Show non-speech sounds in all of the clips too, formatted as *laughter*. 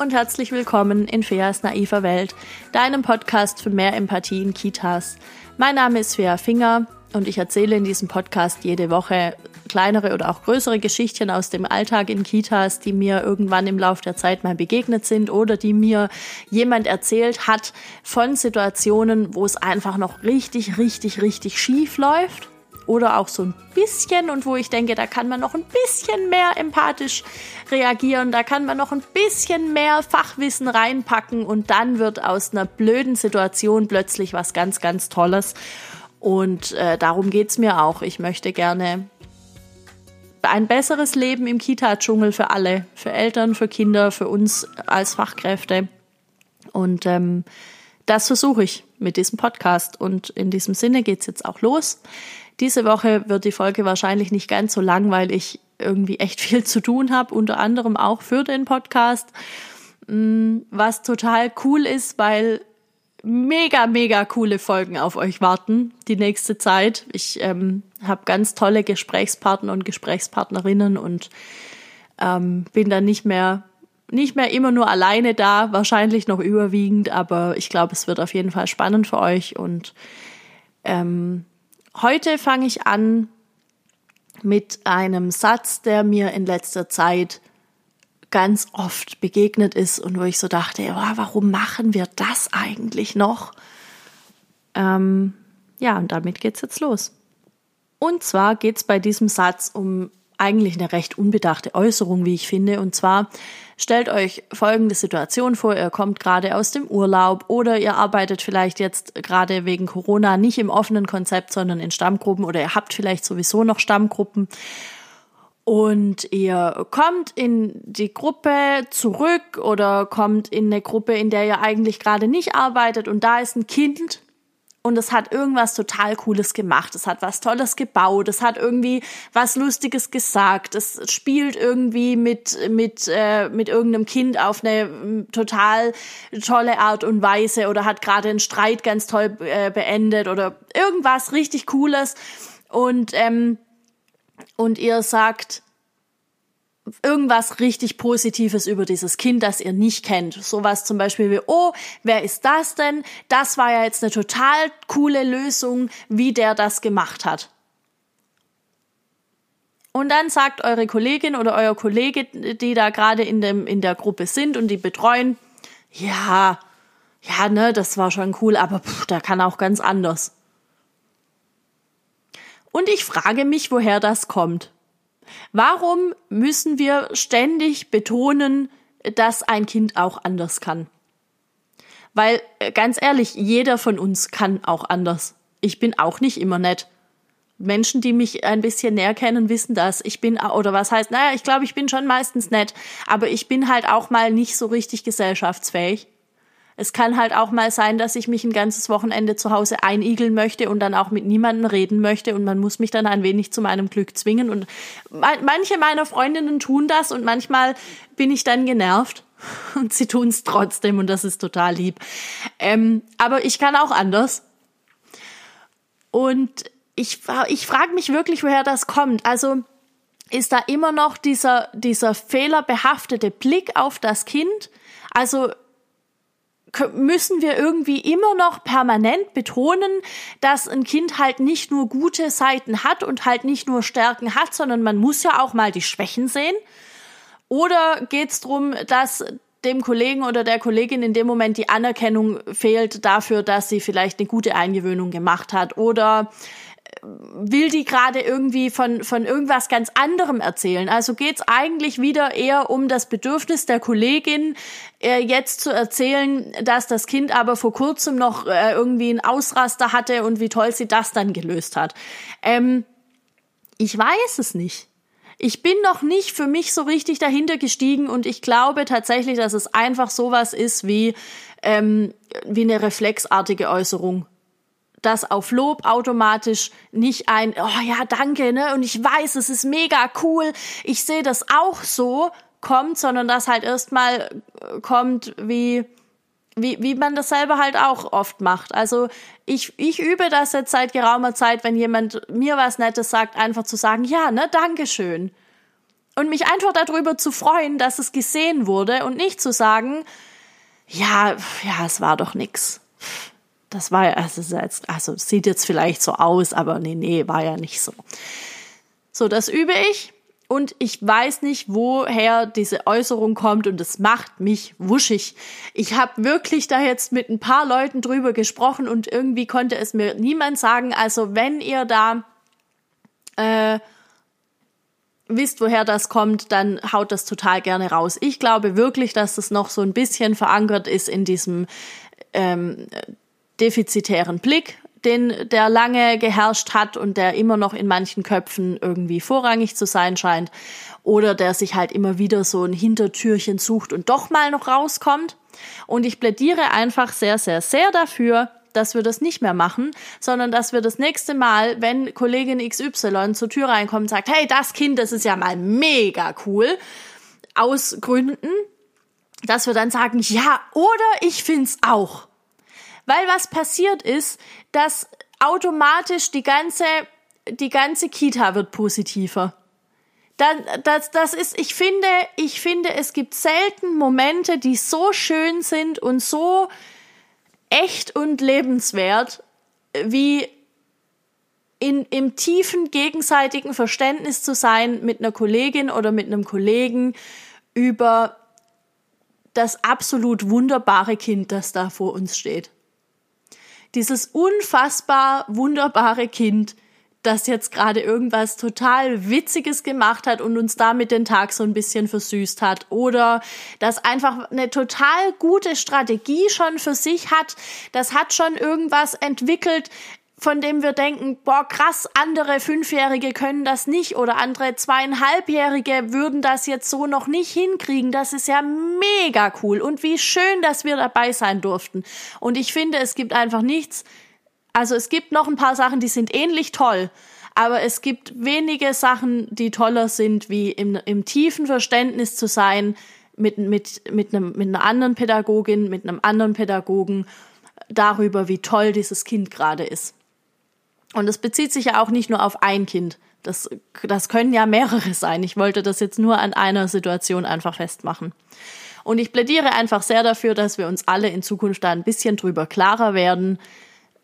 und herzlich willkommen in Feas naiver Welt, deinem Podcast für mehr Empathie in Kitas. Mein Name ist Fea Finger und ich erzähle in diesem Podcast jede Woche kleinere oder auch größere Geschichten aus dem Alltag in Kitas, die mir irgendwann im Laufe der Zeit mal begegnet sind oder die mir jemand erzählt hat von Situationen, wo es einfach noch richtig, richtig, richtig schief läuft oder auch so ein bisschen und wo ich denke, da kann man noch ein bisschen mehr empathisch reagieren, da kann man noch ein bisschen mehr Fachwissen reinpacken und dann wird aus einer blöden Situation plötzlich was ganz, ganz Tolles. Und äh, darum geht's mir auch. Ich möchte gerne ein besseres Leben im Kita-Dschungel für alle, für Eltern, für Kinder, für uns als Fachkräfte. Und ähm, das versuche ich mit diesem Podcast. Und in diesem Sinne geht's jetzt auch los. Diese Woche wird die Folge wahrscheinlich nicht ganz so lang, weil ich irgendwie echt *laughs* viel zu tun habe, unter anderem auch für den Podcast. Mm, was total cool ist, weil mega, mega coole Folgen auf euch warten die nächste Zeit. Ich ähm, habe ganz tolle Gesprächspartner und Gesprächspartnerinnen und ähm, bin dann nicht mehr nicht mehr immer nur alleine da, wahrscheinlich noch überwiegend, aber ich glaube, es wird auf jeden Fall spannend für euch und ähm, Heute fange ich an mit einem Satz, der mir in letzter Zeit ganz oft begegnet ist und wo ich so dachte, oh, warum machen wir das eigentlich noch? Ähm, ja, und damit geht's jetzt los. Und zwar geht's bei diesem Satz um eigentlich eine recht unbedachte Äußerung, wie ich finde. Und zwar stellt euch folgende Situation vor. Ihr kommt gerade aus dem Urlaub oder ihr arbeitet vielleicht jetzt gerade wegen Corona nicht im offenen Konzept, sondern in Stammgruppen oder ihr habt vielleicht sowieso noch Stammgruppen. Und ihr kommt in die Gruppe zurück oder kommt in eine Gruppe, in der ihr eigentlich gerade nicht arbeitet und da ist ein Kind, und es hat irgendwas total Cooles gemacht. Es hat was Tolles gebaut. Es hat irgendwie was Lustiges gesagt. Es spielt irgendwie mit mit äh, mit irgendeinem Kind auf eine mm, total tolle Art und Weise oder hat gerade einen Streit ganz toll äh, beendet oder irgendwas richtig Cooles und ähm, und ihr sagt irgendwas richtig Positives über dieses Kind, das ihr nicht kennt. Sowas zum Beispiel wie, oh, wer ist das denn? Das war ja jetzt eine total coole Lösung, wie der das gemacht hat. Und dann sagt eure Kollegin oder euer Kollege, die da gerade in, in der Gruppe sind und die betreuen, ja, ja, ne, das war schon cool, aber pff, da kann auch ganz anders. Und ich frage mich, woher das kommt. Warum müssen wir ständig betonen, dass ein Kind auch anders kann? Weil, äh, ganz ehrlich, jeder von uns kann auch anders. Ich bin auch nicht immer nett. Menschen, die mich ein bisschen näher kennen, wissen das. Ich bin, oder was heißt, naja, ich glaube, ich bin schon meistens nett, aber ich bin halt auch mal nicht so richtig gesellschaftsfähig. Es kann halt auch mal sein, dass ich mich ein ganzes Wochenende zu Hause einigeln möchte und dann auch mit niemandem reden möchte und man muss mich dann ein wenig zu meinem Glück zwingen und manche meiner Freundinnen tun das und manchmal bin ich dann genervt *laughs* und sie tun es trotzdem und das ist total lieb. Ähm, aber ich kann auch anders. Und ich, ich frage mich wirklich, woher das kommt. Also ist da immer noch dieser, dieser fehlerbehaftete Blick auf das Kind? Also müssen wir irgendwie immer noch permanent betonen, dass ein Kind halt nicht nur gute Seiten hat und halt nicht nur Stärken hat, sondern man muss ja auch mal die Schwächen sehen? Oder geht es darum, dass dem Kollegen oder der Kollegin in dem Moment die Anerkennung fehlt dafür, dass sie vielleicht eine gute Eingewöhnung gemacht hat oder will die gerade irgendwie von, von irgendwas ganz anderem erzählen. Also geht's eigentlich wieder eher um das Bedürfnis der Kollegin, äh, jetzt zu erzählen, dass das Kind aber vor kurzem noch äh, irgendwie einen Ausraster hatte und wie toll sie das dann gelöst hat. Ähm, ich weiß es nicht. Ich bin noch nicht für mich so richtig dahinter gestiegen und ich glaube tatsächlich, dass es einfach sowas ist wie, ähm, wie eine reflexartige Äußerung dass auf Lob automatisch nicht ein, oh ja, danke, ne, und ich weiß, es ist mega cool, ich sehe das auch so, kommt, sondern dass halt erstmal äh, kommt, wie, wie, wie man das selber halt auch oft macht. Also ich, ich übe das jetzt seit geraumer Zeit, wenn jemand mir was Nettes sagt, einfach zu sagen, ja, ne, Dankeschön. Und mich einfach darüber zu freuen, dass es gesehen wurde und nicht zu sagen, ja, ja, es war doch nix. Das war ja, also, jetzt, also sieht jetzt vielleicht so aus, aber nee, nee, war ja nicht so. So, das übe ich und ich weiß nicht, woher diese Äußerung kommt und es macht mich wuschig. Ich habe wirklich da jetzt mit ein paar Leuten drüber gesprochen und irgendwie konnte es mir niemand sagen. Also wenn ihr da äh, wisst, woher das kommt, dann haut das total gerne raus. Ich glaube wirklich, dass es noch so ein bisschen verankert ist in diesem ähm, defizitären Blick, den der lange geherrscht hat und der immer noch in manchen Köpfen irgendwie vorrangig zu sein scheint oder der sich halt immer wieder so ein Hintertürchen sucht und doch mal noch rauskommt. Und ich plädiere einfach sehr, sehr, sehr dafür, dass wir das nicht mehr machen, sondern dass wir das nächste Mal, wenn Kollegin XY zur Tür reinkommt und sagt, hey, das Kind, das ist ja mal mega cool, aus Gründen, dass wir dann sagen, ja, oder ich find's auch. Weil was passiert ist, dass automatisch die ganze, die ganze Kita wird positiver. Dann, das, das ist, ich finde, ich finde, es gibt selten Momente, die so schön sind und so echt und lebenswert, wie in, im tiefen gegenseitigen Verständnis zu sein mit einer Kollegin oder mit einem Kollegen über das absolut wunderbare Kind, das da vor uns steht dieses unfassbar wunderbare Kind, das jetzt gerade irgendwas total Witziges gemacht hat und uns damit den Tag so ein bisschen versüßt hat. Oder das einfach eine total gute Strategie schon für sich hat, das hat schon irgendwas entwickelt, von dem wir denken, boah, krass, andere Fünfjährige können das nicht oder andere Zweieinhalbjährige würden das jetzt so noch nicht hinkriegen. Das ist ja mega cool und wie schön, dass wir dabei sein durften. Und ich finde, es gibt einfach nichts, also es gibt noch ein paar Sachen, die sind ähnlich toll, aber es gibt wenige Sachen, die toller sind, wie im, im tiefen Verständnis zu sein mit, mit, mit, einem, mit einer anderen Pädagogin, mit einem anderen Pädagogen darüber, wie toll dieses Kind gerade ist. Und es bezieht sich ja auch nicht nur auf ein Kind. Das, das können ja mehrere sein. Ich wollte das jetzt nur an einer Situation einfach festmachen. Und ich plädiere einfach sehr dafür, dass wir uns alle in Zukunft da ein bisschen drüber klarer werden,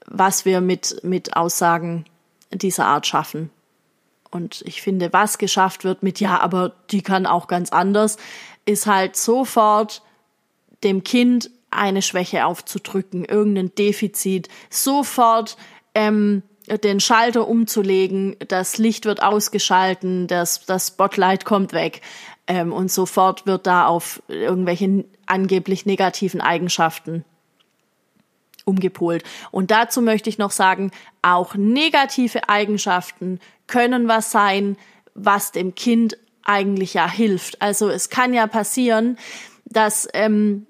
was wir mit, mit Aussagen dieser Art schaffen. Und ich finde, was geschafft wird mit, ja, aber die kann auch ganz anders, ist halt sofort dem Kind eine Schwäche aufzudrücken, irgendein Defizit, sofort ähm, den Schalter umzulegen, das Licht wird ausgeschalten, das, das Spotlight kommt weg ähm, und sofort wird da auf irgendwelche angeblich negativen Eigenschaften umgepolt. Und dazu möchte ich noch sagen, auch negative Eigenschaften können was sein, was dem Kind eigentlich ja hilft. Also es kann ja passieren, dass, ähm,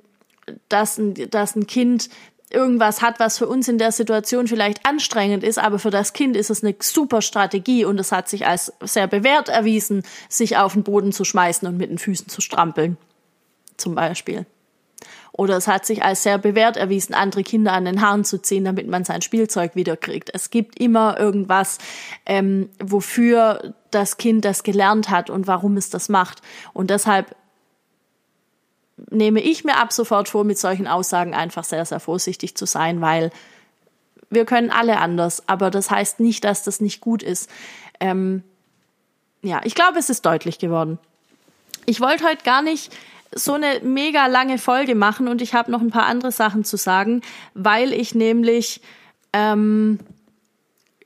dass, ein, dass ein Kind irgendwas hat, was für uns in der Situation vielleicht anstrengend ist, aber für das Kind ist es eine super Strategie und es hat sich als sehr bewährt erwiesen, sich auf den Boden zu schmeißen und mit den Füßen zu strampeln. Zum Beispiel. Oder es hat sich als sehr bewährt erwiesen, andere Kinder an den Haaren zu ziehen, damit man sein Spielzeug wiederkriegt. Es gibt immer irgendwas, ähm, wofür das Kind das gelernt hat und warum es das macht. Und deshalb nehme ich mir ab sofort vor, mit solchen Aussagen einfach sehr, sehr vorsichtig zu sein, weil wir können alle anders, aber das heißt nicht, dass das nicht gut ist. Ähm, ja, ich glaube, es ist deutlich geworden. Ich wollte heute gar nicht so eine mega lange Folge machen und ich habe noch ein paar andere Sachen zu sagen, weil ich nämlich ähm,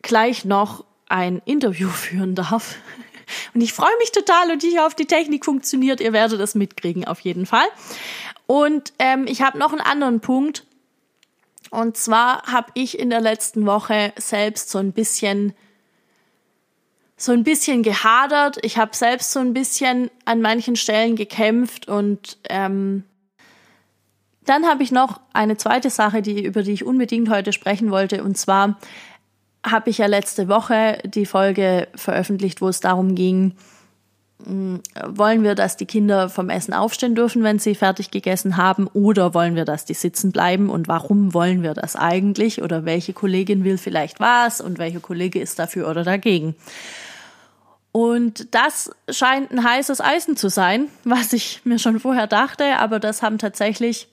gleich noch ein Interview *laughs* führen darf und ich freue mich total und ich hoffe, die Technik funktioniert. Ihr werdet das mitkriegen auf jeden Fall. Und ähm, ich habe noch einen anderen Punkt. Und zwar habe ich in der letzten Woche selbst so ein bisschen so ein bisschen gehadert. Ich habe selbst so ein bisschen an manchen Stellen gekämpft und ähm, dann habe ich noch eine zweite Sache, die über die ich unbedingt heute sprechen wollte, und zwar habe ich ja letzte Woche die Folge veröffentlicht, wo es darum ging, hm, wollen wir, dass die Kinder vom Essen aufstehen dürfen, wenn sie fertig gegessen haben, oder wollen wir, dass die sitzen bleiben? Und warum wollen wir das eigentlich? Oder welche Kollegin will vielleicht was? Und welche Kollege ist dafür oder dagegen. Und das scheint ein heißes Eisen zu sein, *laughs* was ich mir schon vorher dachte, aber das haben tatsächlich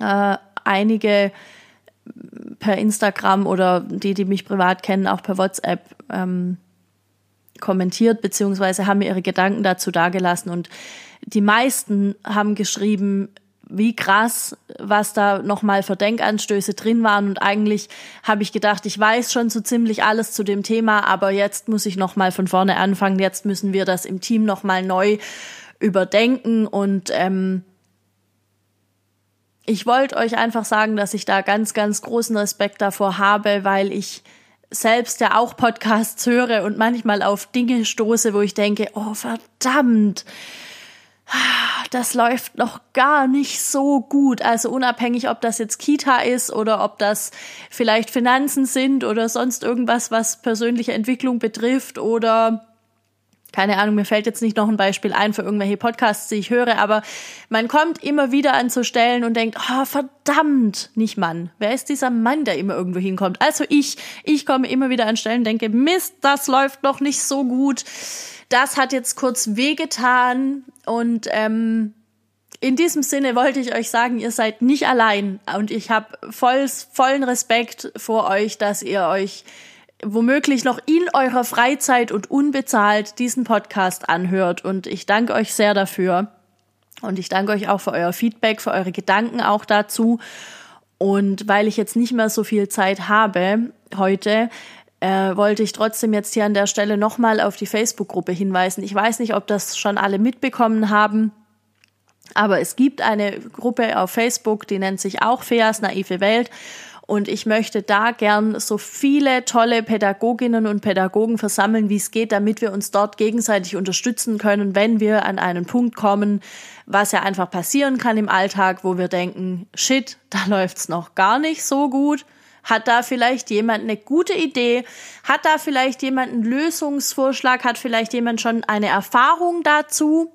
äh, einige per Instagram oder die, die mich privat kennen, auch per WhatsApp ähm, kommentiert, beziehungsweise haben mir ihre Gedanken dazu dargelassen. Und die meisten haben geschrieben, wie krass, was da nochmal für Denkanstöße drin waren. Und eigentlich habe ich gedacht, ich weiß schon so ziemlich alles zu dem Thema, aber jetzt muss ich nochmal von vorne anfangen. Jetzt müssen wir das im Team nochmal neu überdenken. Und ähm, ich wollte euch einfach sagen, dass ich da ganz, ganz großen Respekt davor habe, weil ich selbst ja auch Podcasts höre und manchmal auf Dinge stoße, wo ich denke, oh verdammt, das läuft noch gar nicht so gut. Also unabhängig, ob das jetzt Kita ist oder ob das vielleicht Finanzen sind oder sonst irgendwas, was persönliche Entwicklung betrifft oder keine Ahnung, mir fällt jetzt nicht noch ein Beispiel ein für irgendwelche Podcasts, die ich höre, aber man kommt immer wieder an zu Stellen und denkt, oh, verdammt, nicht Mann. Wer ist dieser Mann, der immer irgendwo hinkommt? Also ich, ich komme immer wieder an Stellen und denke, Mist, das läuft noch nicht so gut. Das hat jetzt kurz wehgetan und ähm, in diesem Sinne wollte ich euch sagen, ihr seid nicht allein und ich habe voll, vollen Respekt vor euch, dass ihr euch womöglich noch in eurer Freizeit und unbezahlt diesen Podcast anhört. Und ich danke euch sehr dafür. Und ich danke euch auch für euer Feedback, für eure Gedanken auch dazu. Und weil ich jetzt nicht mehr so viel Zeit habe heute, äh, wollte ich trotzdem jetzt hier an der Stelle nochmal auf die Facebook-Gruppe hinweisen. Ich weiß nicht, ob das schon alle mitbekommen haben. Aber es gibt eine Gruppe auf Facebook, die nennt sich auch Feas naive Welt. Und ich möchte da gern so viele tolle Pädagoginnen und Pädagogen versammeln, wie es geht, damit wir uns dort gegenseitig unterstützen können, wenn wir an einen Punkt kommen, was ja einfach passieren kann im Alltag, wo wir denken, shit, da *laughs* läuft's noch gar nicht so gut. Hat da vielleicht jemand eine gute Idee? Hat da vielleicht jemand einen Lösungsvorschlag? Hat vielleicht jemand schon eine Erfahrung dazu?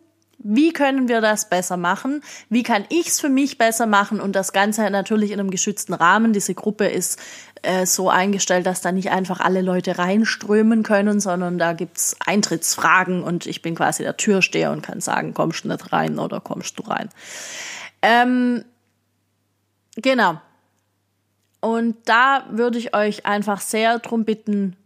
Wie können wir das besser machen? Wie kann ich es für mich besser machen? Und das Ganze natürlich in einem geschützten Rahmen. Diese Gruppe ist äh, so eingestellt, dass da nicht einfach alle Leute reinströmen können, sondern da gibt's Eintrittsfragen und ich bin quasi der Türsteher und kann sagen, kommst du nicht rein oder kommst du rein. Ähm, genau. Und da würde ich euch einfach sehr drum bitten,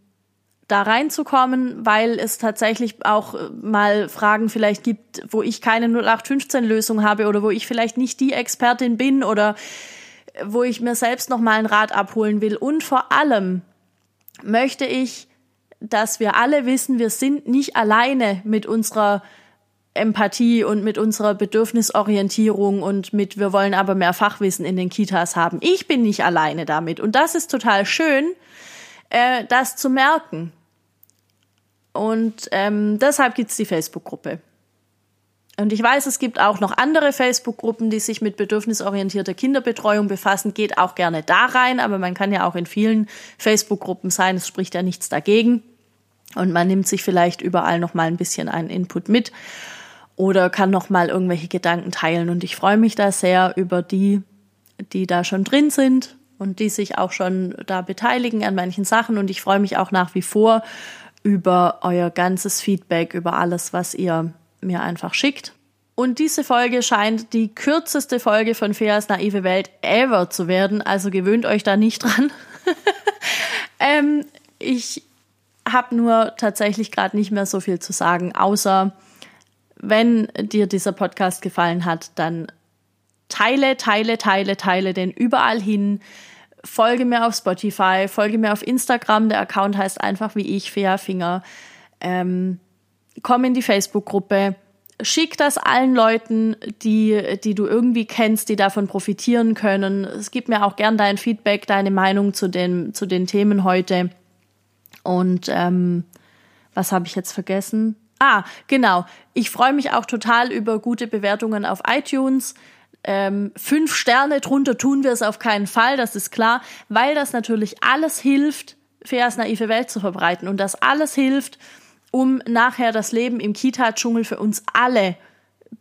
da reinzukommen, weil es tatsächlich auch äh, mal Fragen vielleicht gibt, wo ich keine 0815-Lösung habe oder wo ich vielleicht nicht die Expertin bin oder äh, wo ich mir selbst noch mal einen Rat abholen will. Und vor allem möchte ich, dass wir alle wissen, wir sind nicht alleine mit unserer Empathie und mit unserer Bedürfnisorientierung und mit wir wollen aber mehr Fachwissen in den Kitas haben. Ich bin nicht alleine damit und das ist total schön, äh, das zu merken. Und ähm, deshalb gibt's die Facebook-Gruppe. Und ich weiß, es gibt auch noch andere Facebook-Gruppen, die sich mit bedürfnisorientierter Kinderbetreuung befassen. Geht auch gerne da rein, aber man kann ja auch in vielen Facebook-Gruppen sein. Es spricht ja nichts dagegen. Und man nimmt sich vielleicht überall noch mal ein bisschen einen Input mit oder kann noch mal irgendwelche Gedanken teilen. Und ich freue mich da sehr über die, die da schon drin sind und die sich auch schon da beteiligen an manchen Sachen. Und ich freue mich auch nach wie vor über euer ganzes Feedback, über alles, was ihr mir einfach schickt. Und diese Folge scheint die kürzeste Folge von Feas naive Welt ever zu werden, also gewöhnt euch da nicht dran. *laughs* ähm, ich habe nur tatsächlich gerade nicht mehr so viel zu sagen, außer wenn dir dieser Podcast gefallen hat, dann teile, teile, teile, teile den überall hin folge mir auf Spotify, folge mir auf Instagram. Der Account heißt einfach wie ich, Fea Finger. Ähm, komm in die Facebook-Gruppe. Schick das allen Leuten, die, die du irgendwie kennst, die davon profitieren können. Es gibt mir auch gern dein Feedback, deine Meinung zu den, zu den Themen heute. Und ähm, was habe ich jetzt vergessen? Ah, genau. Ich freue mich auch total über gute Bewertungen auf iTunes. Ähm, fünf Sterne drunter tun wir es auf keinen Fall, das ist klar, weil das natürlich alles hilft, Feas naive Welt zu verbreiten und das alles hilft, um nachher das Leben im Kita-Dschungel für uns alle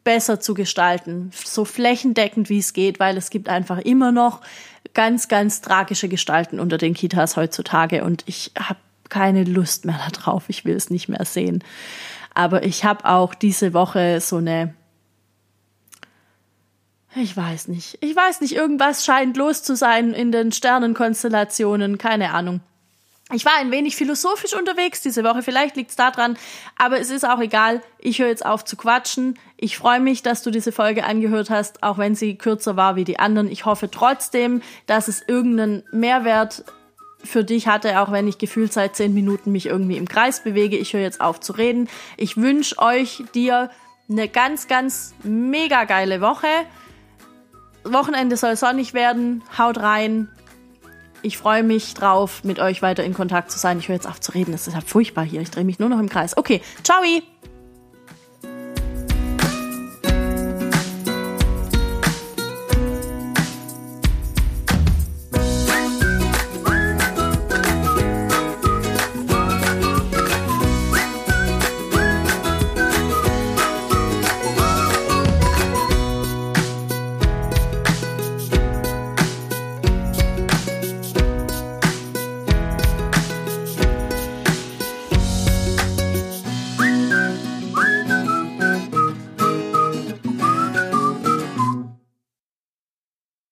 besser zu gestalten, so flächendeckend wie es geht, weil es gibt einfach immer noch ganz, ganz tragische Gestalten unter den Kitas heutzutage und ich habe keine Lust mehr darauf. Ich will es nicht mehr sehen. Aber ich habe auch diese Woche so eine ich weiß nicht. Ich weiß nicht, irgendwas scheint los zu sein in den Sternenkonstellationen, keine Ahnung. Ich war ein wenig philosophisch unterwegs diese Woche, vielleicht liegt's daran, aber es ist auch egal. Ich höre jetzt auf zu quatschen. Ich freue mich, dass du diese Folge angehört hast, auch wenn sie kürzer war wie die anderen. Ich hoffe trotzdem, dass es irgendeinen Mehrwert für dich hatte, auch wenn ich gefühlt seit zehn Minuten mich irgendwie im Kreis bewege. Ich höre jetzt auf zu reden. Ich wünsche euch dir eine ganz, ganz mega geile Woche. Wochenende soll sonnig werden. Haut rein. Ich freue mich drauf, mit euch weiter in Kontakt zu sein. Ich höre jetzt auf zu reden. Das ist ja furchtbar hier. Ich drehe mich nur noch im Kreis. Okay, ciao.